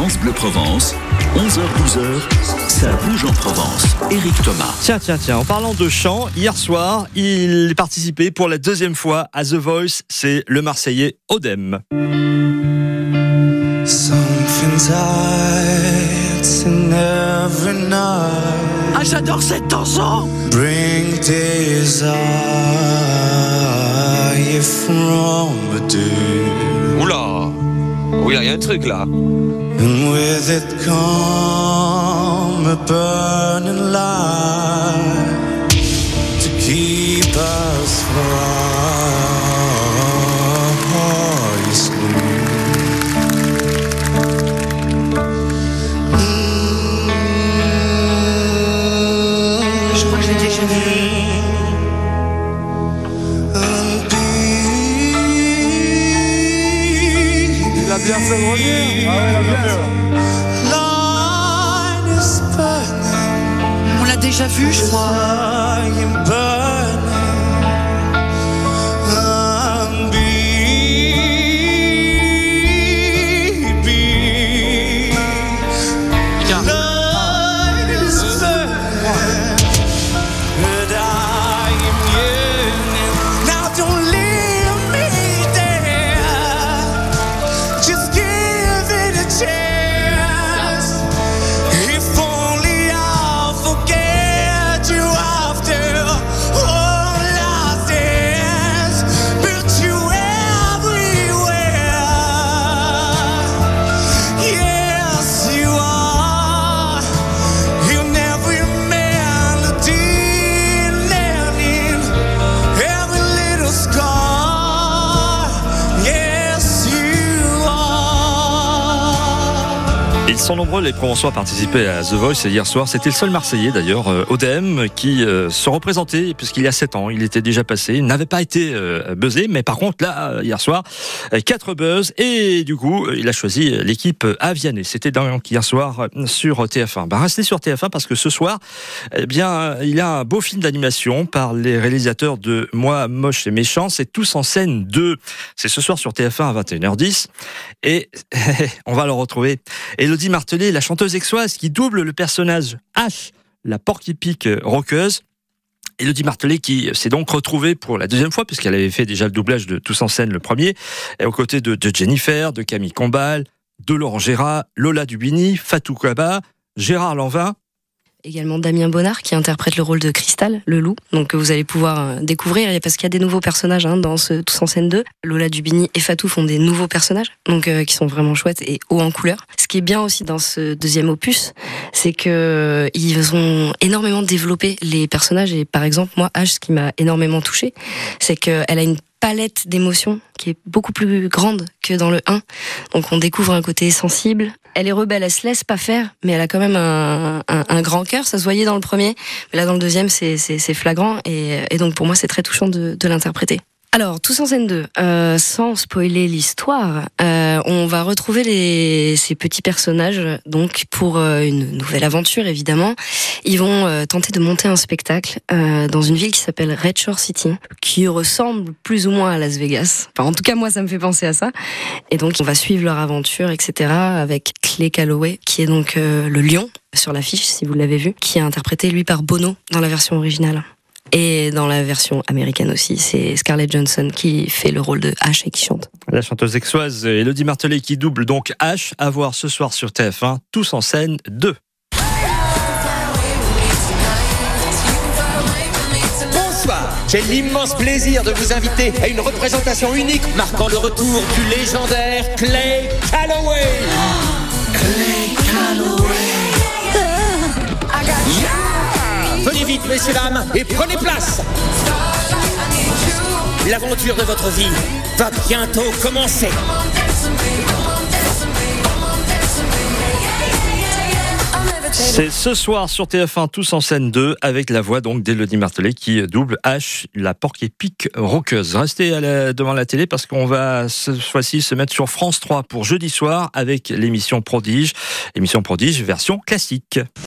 France Bleu Provence, 11h-12h, ça bouge en Provence. Éric Thomas. Tiens, tiens, tiens, en parlant de chant, hier soir, il participait pour la deuxième fois à The Voice, c'est le Marseillais Odem. Ah, j'adore cette chanson Bring desire from within. Oula Oui, il y a un truc là. And with it come a burning light Il a bien fait revenir. Line is burning. On l'a déjà vu, je crois. Ils sont nombreux les Provençaux à participer à The Voice hier soir. C'était le seul Marseillais d'ailleurs, euh, Odem, qui euh, se représentait puisqu'il y a 7 ans, il était déjà passé. Il n'avait pas été euh, buzzé, mais par contre là, hier soir, euh, quatre buzz et du coup, il a choisi l'équipe Avianney. C'était donc hier soir sur TF1. Bah, restez sur TF1 parce que ce soir, eh bien, il y a un beau film d'animation par les réalisateurs de Moi, Moche et Méchant. C'est Tous en scène 2. C'est ce soir sur TF1 à 21h10. Et on va le retrouver. Elodie Martelet, la chanteuse exoise qui double le personnage H, la porc-épic roqueuse. Elodie Martelet qui s'est donc retrouvée pour la deuxième fois, puisqu'elle avait fait déjà le doublage de Tous en scène le premier, aux côtés de, de Jennifer, de Camille Combal, de Laurent Gérard, Lola Dubini, Fatou Kaba, Gérard Lanvin. Également Damien Bonnard qui interprète le rôle de Cristal, le loup. Donc vous allez pouvoir euh, découvrir parce qu'il y a des nouveaux personnages hein, dans ce Tous en scène 2. Lola Dubini et Fatou font des nouveaux personnages donc euh, qui sont vraiment chouettes et hauts en couleur. Ce qui est bien aussi dans ce deuxième opus, c'est que euh, ils ont énormément développé les personnages et par exemple moi H ce qui m'a énormément touché, c'est qu'elle a une palette d'émotions qui est beaucoup plus grande que dans le 1. Donc on découvre un côté sensible. Elle est rebelle, elle se laisse pas faire, mais elle a quand même un, un, un grand cœur. Ça se voyait dans le premier, mais là dans le deuxième c'est flagrant et, et donc pour moi c'est très touchant de, de l'interpréter. Alors, tous en scène 2, euh, sans spoiler l'histoire, euh, on va retrouver les, ces petits personnages donc pour euh, une nouvelle aventure évidemment. Ils vont euh, tenter de monter un spectacle euh, dans une ville qui s'appelle Red Shore City, qui ressemble plus ou moins à Las Vegas. Enfin, en tout cas, moi, ça me fait penser à ça. Et donc, on va suivre leur aventure, etc. avec Clay Calloway, qui est donc le lion sur l'affiche, si vous l'avez vu, qui est interprété lui par Bono dans la version originale. Et dans la version américaine aussi, c'est Scarlett Johansson qui fait le rôle de Ash et qui chante. La chanteuse exoise Elodie Martelet qui double donc H à voir ce soir sur TF1, Tous en scène 2. Bonsoir, j'ai l'immense plaisir de vous inviter à une représentation unique marquant le retour du légendaire Clay messieurs, et prenez place. L'aventure de votre vie va bientôt commencer. C'est ce soir sur TF1 Tous en scène 2 avec la voix donc d'Elodie Martelet qui double H, la porc épique roqueuse. Restez devant la télé parce qu'on va cette fois-ci se mettre sur France 3 pour jeudi soir avec l'émission Prodige, émission Prodige version classique.